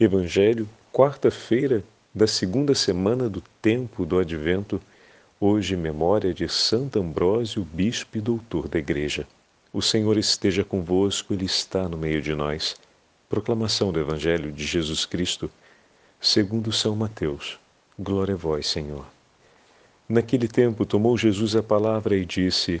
Evangelho, quarta-feira da segunda semana do tempo do Advento, hoje memória de Santo Ambrósio, bispo e doutor da Igreja. O Senhor esteja convosco, Ele está no meio de nós. Proclamação do Evangelho de Jesus Cristo, segundo São Mateus. Glória a vós, Senhor. Naquele tempo tomou Jesus a palavra e disse: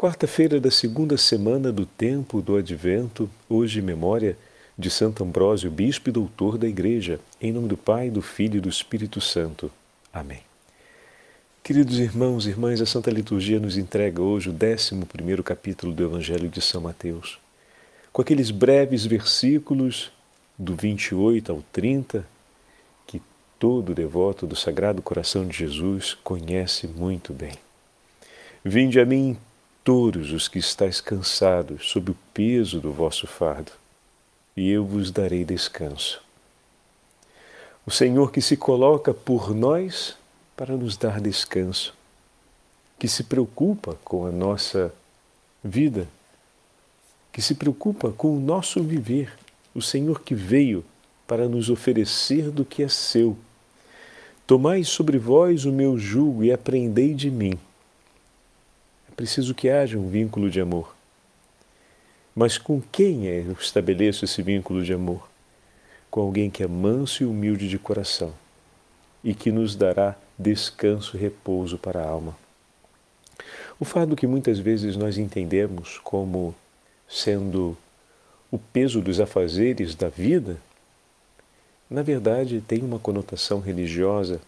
Quarta-feira da segunda semana do tempo do Advento, hoje memória de Santo Ambrósio, bispo e doutor da Igreja, em nome do Pai, do Filho e do Espírito Santo. Amém. Queridos irmãos e irmãs, a Santa Liturgia nos entrega hoje o 11 capítulo do Evangelho de São Mateus, com aqueles breves versículos do 28 ao 30, que todo devoto do Sagrado Coração de Jesus conhece muito bem. Vinde a mim todos os que estáis cansados sob o peso do vosso fardo, e eu vos darei descanso. O Senhor que se coloca por nós para nos dar descanso, que se preocupa com a nossa vida, que se preocupa com o nosso viver, o Senhor que veio para nos oferecer do que é seu. Tomai sobre vós o meu jugo e aprendei de mim preciso que haja um vínculo de amor. Mas com quem é eu estabeleço esse vínculo de amor? Com alguém que é manso e humilde de coração e que nos dará descanso e repouso para a alma. O fardo que muitas vezes nós entendemos como sendo o peso dos afazeres da vida, na verdade tem uma conotação religiosa.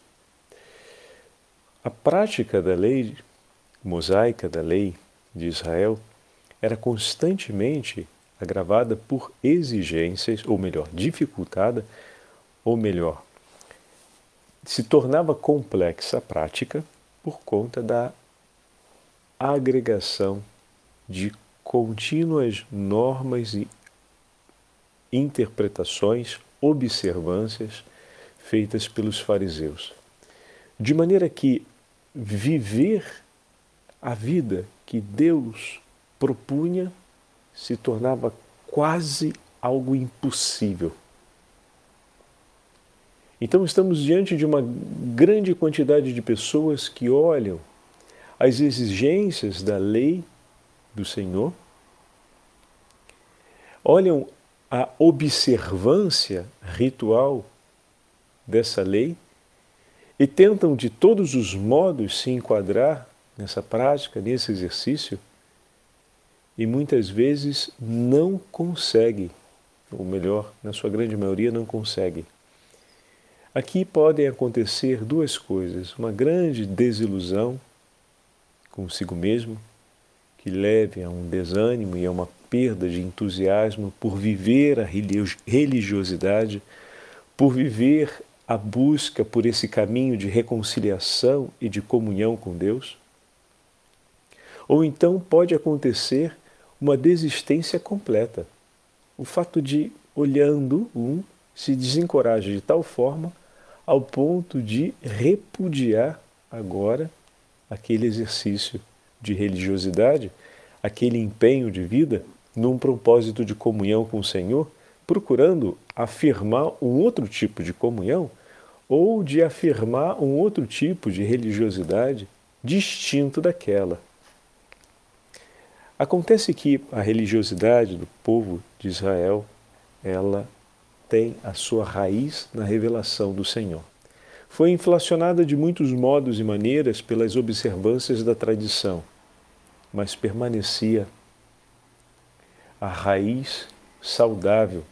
A prática da lei mosaica da lei de Israel era constantemente agravada por exigências, ou melhor, dificultada, ou melhor, se tornava complexa a prática por conta da agregação de contínuas normas e interpretações, observâncias feitas pelos fariseus. De maneira que viver a vida que Deus propunha se tornava quase algo impossível. Então estamos diante de uma grande quantidade de pessoas que olham as exigências da lei do Senhor, olham a observância ritual dessa lei e tentam de todos os modos se enquadrar nessa prática, nesse exercício, e muitas vezes não consegue, ou melhor, na sua grande maioria, não consegue. Aqui podem acontecer duas coisas: uma grande desilusão consigo mesmo, que leve a um desânimo e a uma perda de entusiasmo por viver a religiosidade, por viver a busca por esse caminho de reconciliação e de comunhão com Deus. Ou então pode acontecer uma desistência completa. O fato de, olhando um, se desencoraja de tal forma ao ponto de repudiar agora aquele exercício de religiosidade, aquele empenho de vida num propósito de comunhão com o Senhor, procurando afirmar um outro tipo de comunhão ou de afirmar um outro tipo de religiosidade distinto daquela. Acontece que a religiosidade do povo de Israel, ela tem a sua raiz na revelação do Senhor. Foi inflacionada de muitos modos e maneiras pelas observâncias da tradição, mas permanecia a raiz saudável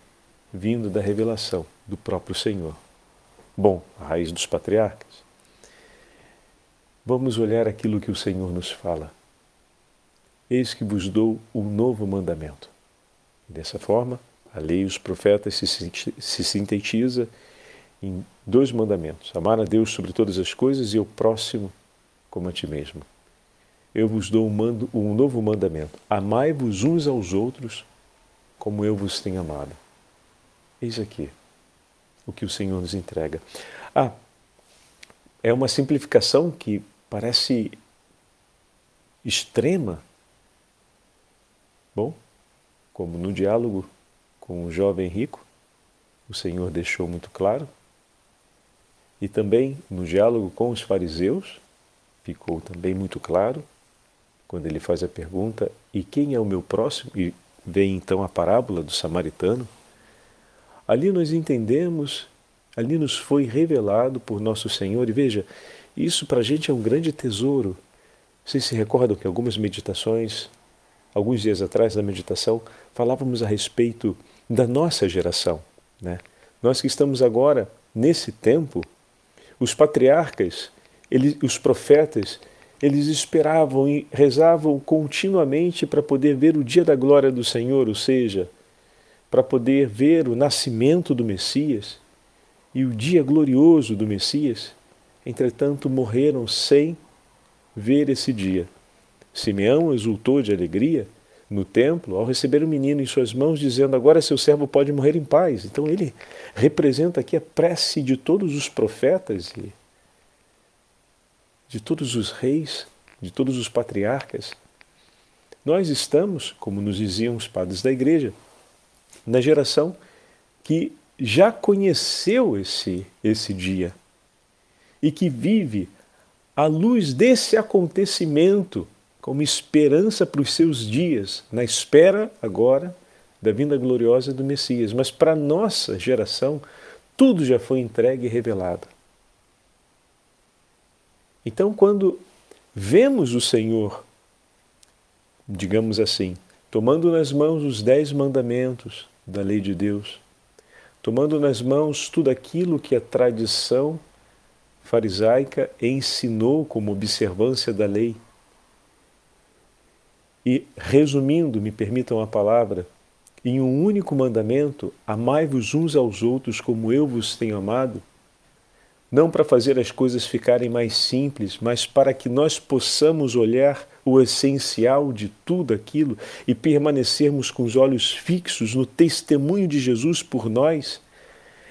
vindo da revelação do próprio Senhor. Bom, a raiz dos patriarcas. Vamos olhar aquilo que o Senhor nos fala. Eis que vos dou um novo mandamento. Dessa forma, a lei e os profetas se, se sintetiza em dois mandamentos: amar a Deus sobre todas as coisas e o próximo como a ti mesmo. Eu vos dou um, mando, um novo mandamento: amai-vos uns aos outros como eu vos tenho amado. Eis aqui o que o Senhor nos entrega. Ah, é uma simplificação que parece extrema. Bom, como no diálogo com o jovem rico, o Senhor deixou muito claro, e também no diálogo com os fariseus, ficou também muito claro, quando ele faz a pergunta: e quem é o meu próximo? E vem então a parábola do samaritano. Ali nós entendemos, ali nos foi revelado por nosso Senhor, e veja, isso para a gente é um grande tesouro. Vocês se recordam que algumas meditações, alguns dias atrás na meditação, falávamos a respeito da nossa geração, né? Nós que estamos agora nesse tempo, os patriarcas, eles, os profetas, eles esperavam e rezavam continuamente para poder ver o dia da glória do Senhor, ou seja, para poder ver o nascimento do Messias e o dia glorioso do Messias. Entretanto, morreram sem ver esse dia. Simeão exultou de alegria no templo ao receber o menino em suas mãos, dizendo: Agora seu servo pode morrer em paz. Então, ele representa aqui a prece de todos os profetas e de todos os reis, de todos os patriarcas. Nós estamos, como nos diziam os padres da igreja, na geração que já conheceu esse, esse dia e que vive à luz desse acontecimento como esperança para os seus dias, na espera agora da vinda gloriosa do Messias. Mas para a nossa geração, tudo já foi entregue e revelado. Então, quando vemos o Senhor, digamos assim, tomando nas mãos os dez mandamentos da lei de Deus, tomando nas mãos tudo aquilo que a tradição farisaica ensinou como observância da lei, e resumindo, me permitam a palavra, em um único mandamento, amai-vos uns aos outros como eu vos tenho amado, não para fazer as coisas ficarem mais simples, mas para que nós possamos olhar o essencial de tudo aquilo e permanecermos com os olhos fixos no testemunho de Jesus por nós,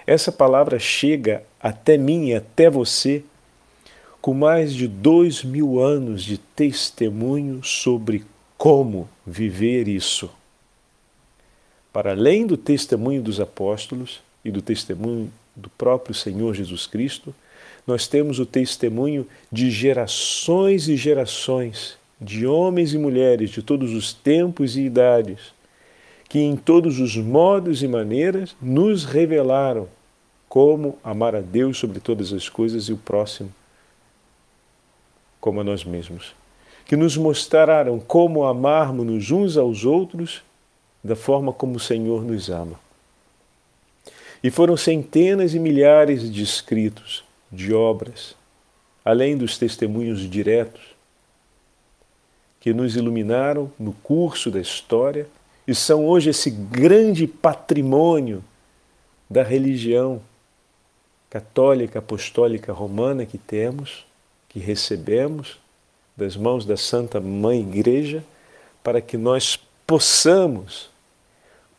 essa palavra chega até mim e até você com mais de dois mil anos de testemunho sobre como viver isso. Para além do testemunho dos apóstolos e do testemunho do próprio Senhor Jesus Cristo, nós temos o testemunho de gerações e gerações, de homens e mulheres de todos os tempos e idades, que em todos os modos e maneiras nos revelaram como amar a Deus sobre todas as coisas e o próximo como a nós mesmos. Que nos mostraram como amarmos uns aos outros da forma como o Senhor nos ama. E foram centenas e milhares de escritos, de obras, além dos testemunhos diretos, que nos iluminaram no curso da história e são hoje esse grande patrimônio da religião católica, apostólica, romana que temos, que recebemos das mãos da Santa Mãe Igreja, para que nós possamos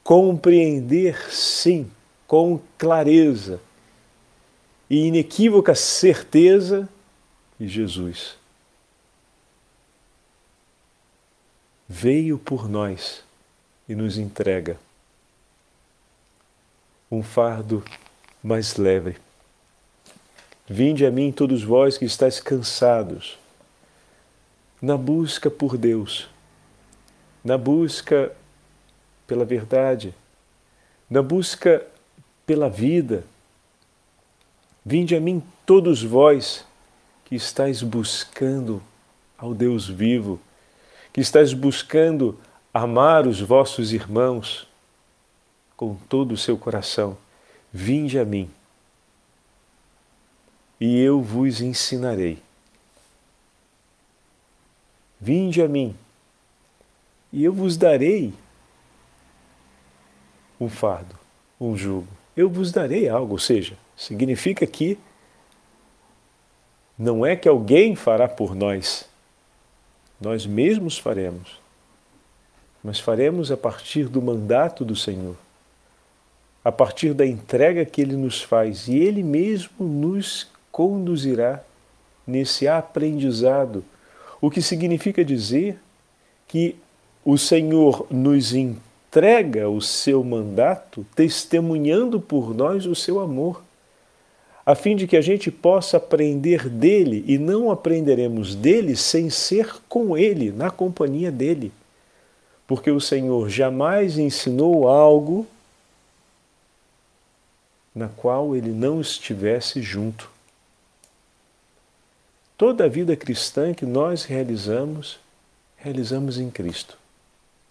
compreender, sim, com clareza e inequívoca certeza que Jesus veio por nós e nos entrega um fardo mais leve. Vinde a mim todos vós que estáis cansados, na busca por Deus, na busca pela verdade, na busca pela vida. Vinde a mim todos vós que estáis buscando ao Deus vivo, que estáis buscando amar os vossos irmãos com todo o seu coração. Vinde a mim e eu vos ensinarei. Vinde a mim e eu vos darei um fardo, um jugo eu vos darei algo. Ou seja, significa que não é que alguém fará por nós, nós mesmos faremos, mas faremos a partir do mandato do Senhor, a partir da entrega que Ele nos faz e Ele mesmo nos conduzirá nesse aprendizado, o que significa dizer que o Senhor nos entrega o seu mandato, testemunhando por nós o seu amor, a fim de que a gente possa aprender dele e não aprenderemos dele sem ser com ele, na companhia dele. Porque o Senhor jamais ensinou algo na qual ele não estivesse junto. Toda a vida cristã que nós realizamos, realizamos em Cristo.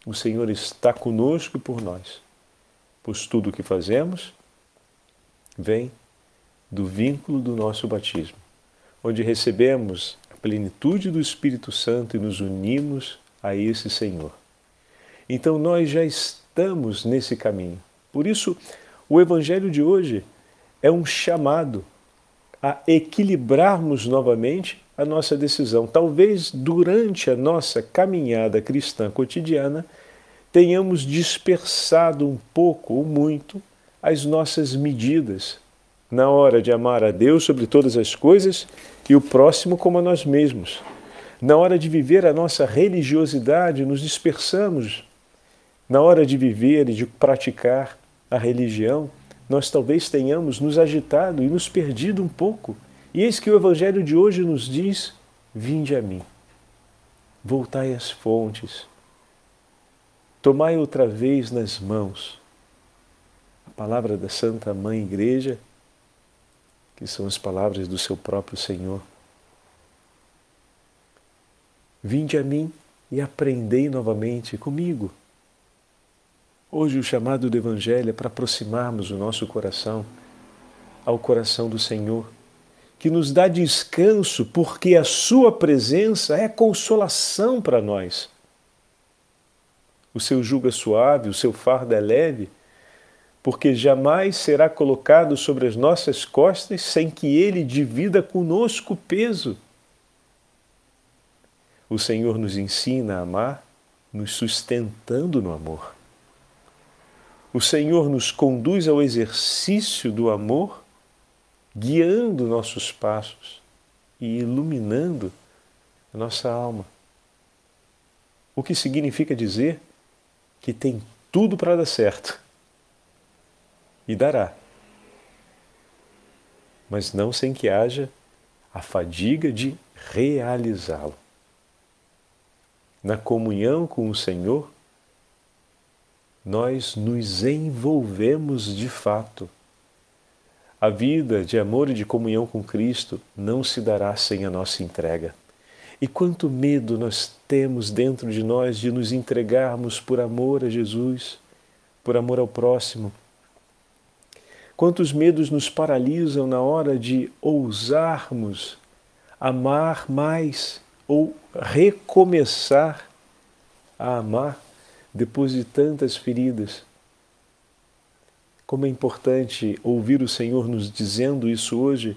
O Senhor está conosco e por nós, pois tudo o que fazemos vem do vínculo do nosso batismo, onde recebemos a plenitude do Espírito Santo e nos unimos a esse Senhor. Então nós já estamos nesse caminho. Por isso, o Evangelho de hoje é um chamado a equilibrarmos novamente a nossa decisão. Talvez durante a nossa caminhada cristã cotidiana tenhamos dispersado um pouco ou muito as nossas medidas na hora de amar a Deus sobre todas as coisas e o próximo como a nós mesmos. Na hora de viver a nossa religiosidade, nos dispersamos. Na hora de viver e de praticar a religião, nós talvez tenhamos nos agitado e nos perdido um pouco e eis que o Evangelho de hoje nos diz: Vinde a mim, voltai às fontes, tomai outra vez nas mãos a palavra da Santa Mãe Igreja, que são as palavras do seu próprio Senhor. Vinde a mim e aprendei novamente comigo. Hoje o chamado do Evangelho é para aproximarmos o nosso coração ao coração do Senhor que nos dá descanso, porque a Sua presença é consolação para nós. O seu jugo é suave, o seu fardo é leve, porque jamais será colocado sobre as nossas costas sem que Ele divida conosco o peso. O Senhor nos ensina a amar, nos sustentando no amor. O Senhor nos conduz ao exercício do amor guiando nossos passos e iluminando a nossa alma. O que significa dizer que tem tudo para dar certo. E dará. Mas não sem que haja a fadiga de realizá-lo. Na comunhão com o Senhor, nós nos envolvemos de fato a vida de amor e de comunhão com Cristo não se dará sem a nossa entrega. E quanto medo nós temos dentro de nós de nos entregarmos por amor a Jesus, por amor ao próximo. Quantos medos nos paralisam na hora de ousarmos amar mais ou recomeçar a amar depois de tantas feridas. Como é importante ouvir o Senhor nos dizendo isso hoje,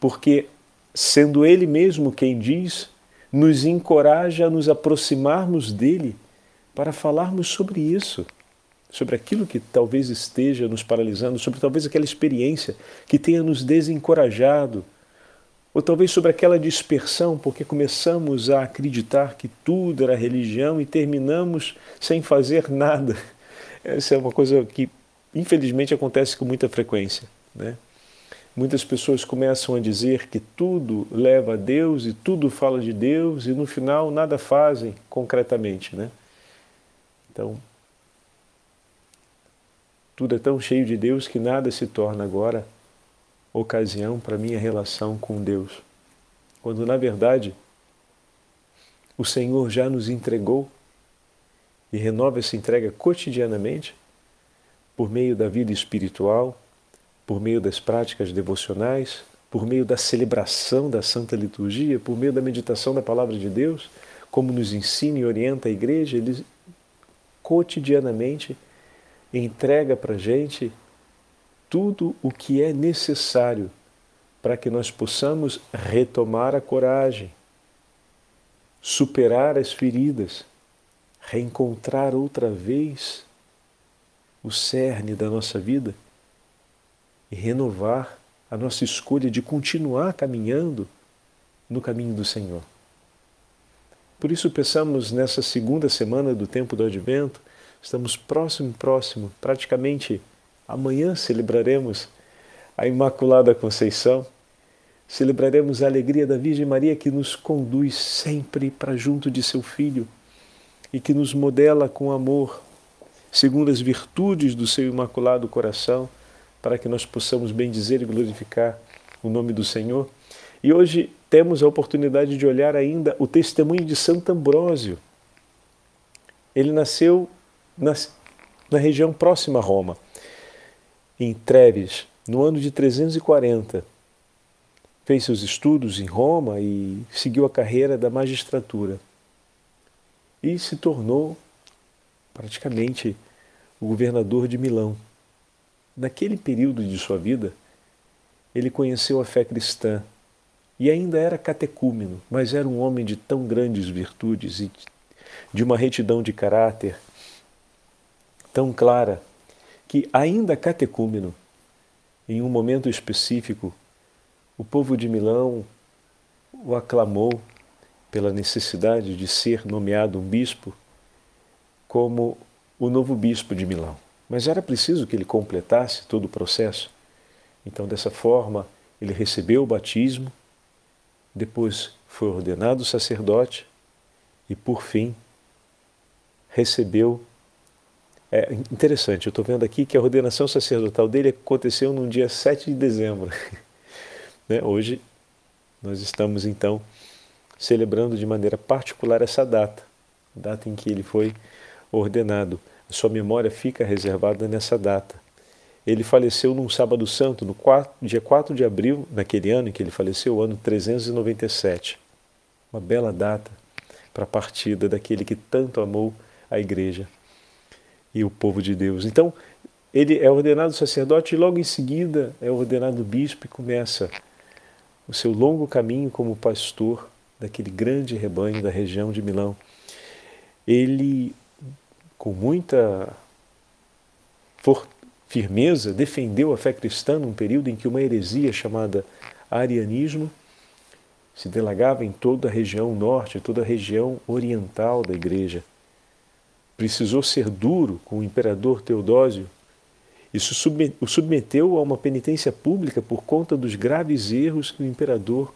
porque, sendo Ele mesmo quem diz, nos encoraja a nos aproximarmos dele para falarmos sobre isso, sobre aquilo que talvez esteja nos paralisando, sobre talvez aquela experiência que tenha nos desencorajado, ou talvez sobre aquela dispersão, porque começamos a acreditar que tudo era religião e terminamos sem fazer nada. Essa é uma coisa que infelizmente acontece com muita frequência. Né? Muitas pessoas começam a dizer que tudo leva a Deus e tudo fala de Deus e no final nada fazem concretamente. Né? Então, tudo é tão cheio de Deus que nada se torna agora ocasião para minha relação com Deus. Quando na verdade o Senhor já nos entregou e renova essa entrega cotidianamente por meio da vida espiritual, por meio das práticas devocionais, por meio da celebração da Santa Liturgia, por meio da meditação da Palavra de Deus, como nos ensina e orienta a Igreja, ele cotidianamente entrega para a gente tudo o que é necessário para que nós possamos retomar a coragem, superar as feridas, reencontrar outra vez o cerne da nossa vida e renovar a nossa escolha de continuar caminhando no caminho do Senhor. Por isso pensamos nessa segunda semana do tempo do Advento, estamos próximo, próximo, praticamente amanhã celebraremos a Imaculada Conceição, celebraremos a alegria da Virgem Maria que nos conduz sempre para junto de seu Filho e que nos modela com amor, segundo as virtudes do seu Imaculado Coração para que nós possamos bendizer e glorificar o nome do Senhor. E hoje temos a oportunidade de olhar ainda o testemunho de Santo Ambrósio. Ele nasceu na, na região próxima a Roma, em Treves, no ano de 340. Fez seus estudos em Roma e seguiu a carreira da magistratura. E se tornou praticamente o governador de Milão. Naquele período de sua vida, ele conheceu a fé cristã e ainda era catecúmeno, mas era um homem de tão grandes virtudes e de uma retidão de caráter tão clara que, ainda catecúmeno, em um momento específico, o povo de Milão o aclamou pela necessidade de ser nomeado um bispo como o novo bispo de Milão. Mas era preciso que ele completasse todo o processo. Então, dessa forma, ele recebeu o batismo, depois foi ordenado sacerdote e, por fim, recebeu. É interessante, eu estou vendo aqui que a ordenação sacerdotal dele aconteceu no dia 7 de dezembro. né? Hoje, nós estamos então celebrando de maneira particular essa data, data em que ele foi ordenado sua memória fica reservada nessa data. Ele faleceu num sábado santo, no 4, dia 4 de abril, naquele ano em que ele faleceu, o ano 397. Uma bela data para a partida daquele que tanto amou a igreja e o povo de Deus. Então, ele é ordenado sacerdote e logo em seguida é ordenado bispo e começa o seu longo caminho como pastor daquele grande rebanho da região de Milão. Ele com muita firmeza, defendeu a fé cristã num período em que uma heresia chamada arianismo se delagava em toda a região norte, toda a região oriental da igreja. Precisou ser duro com o imperador Teodósio. Isso o submeteu a uma penitência pública por conta dos graves erros que o imperador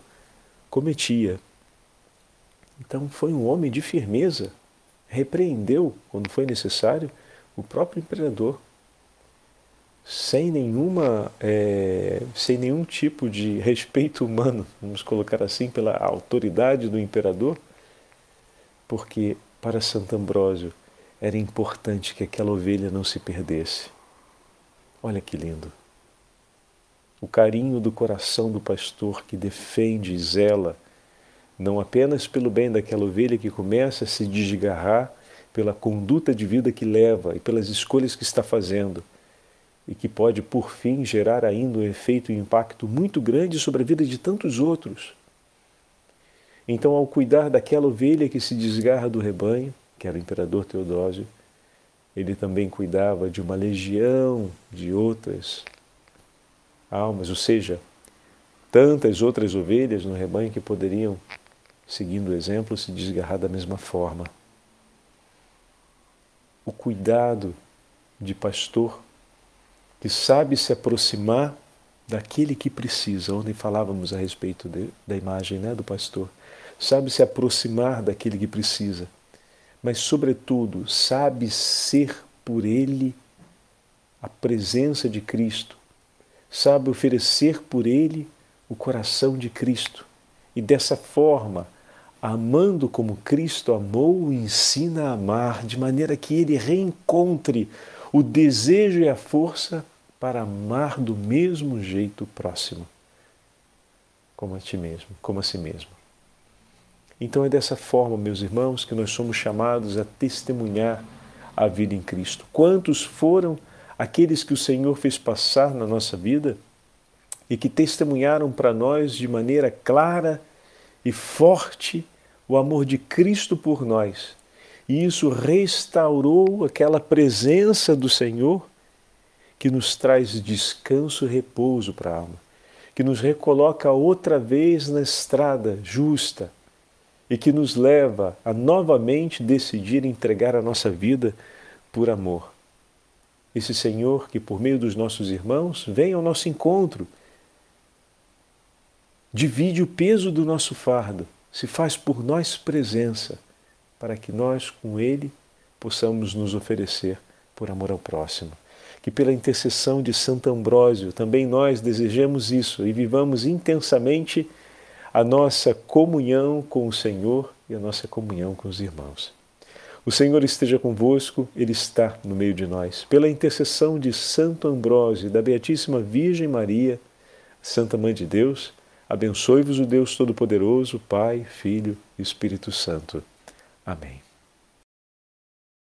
cometia. Então foi um homem de firmeza repreendeu, quando foi necessário, o próprio imperador, sem nenhuma, é, sem nenhum tipo de respeito humano, vamos colocar assim, pela autoridade do imperador, porque para Santo Ambrósio era importante que aquela ovelha não se perdesse. Olha que lindo. O carinho do coração do pastor que defende e zela não apenas pelo bem daquela ovelha que começa a se desgarrar pela conduta de vida que leva e pelas escolhas que está fazendo, e que pode, por fim, gerar ainda um efeito e impacto muito grande sobre a vida de tantos outros. Então, ao cuidar daquela ovelha que se desgarra do rebanho, que era o imperador Teodósio, ele também cuidava de uma legião de outras almas, ou seja, tantas outras ovelhas no rebanho que poderiam seguindo o exemplo, se desgarrar da mesma forma. O cuidado de pastor que sabe se aproximar daquele que precisa. Ontem falávamos a respeito de, da imagem né, do pastor. Sabe se aproximar daquele que precisa, mas, sobretudo, sabe ser por ele a presença de Cristo, sabe oferecer por ele o coração de Cristo e dessa forma amando como Cristo amou, ensina a amar, de maneira que ele reencontre o desejo e a força para amar do mesmo jeito o próximo, como a ti mesmo, como a si mesmo. Então é dessa forma, meus irmãos, que nós somos chamados a testemunhar a vida em Cristo. Quantos foram aqueles que o Senhor fez passar na nossa vida e que testemunharam para nós de maneira clara e forte o amor de Cristo por nós. E isso restaurou aquela presença do Senhor que nos traz descanso e repouso para a alma, que nos recoloca outra vez na estrada justa e que nos leva a novamente decidir entregar a nossa vida por amor. Esse Senhor que, por meio dos nossos irmãos, vem ao nosso encontro, divide o peso do nosso fardo, se faz por nós presença, para que nós, com Ele, possamos nos oferecer por amor ao próximo. Que pela intercessão de Santo Ambrósio também nós desejemos isso e vivamos intensamente a nossa comunhão com o Senhor e a nossa comunhão com os irmãos. O Senhor esteja convosco, Ele está no meio de nós. Pela intercessão de Santo Ambrósio e da Beatíssima Virgem Maria, Santa Mãe de Deus, abençoe-vos o Deus Todo-Poderoso, Pai, Filho e Espírito Santo. Amém.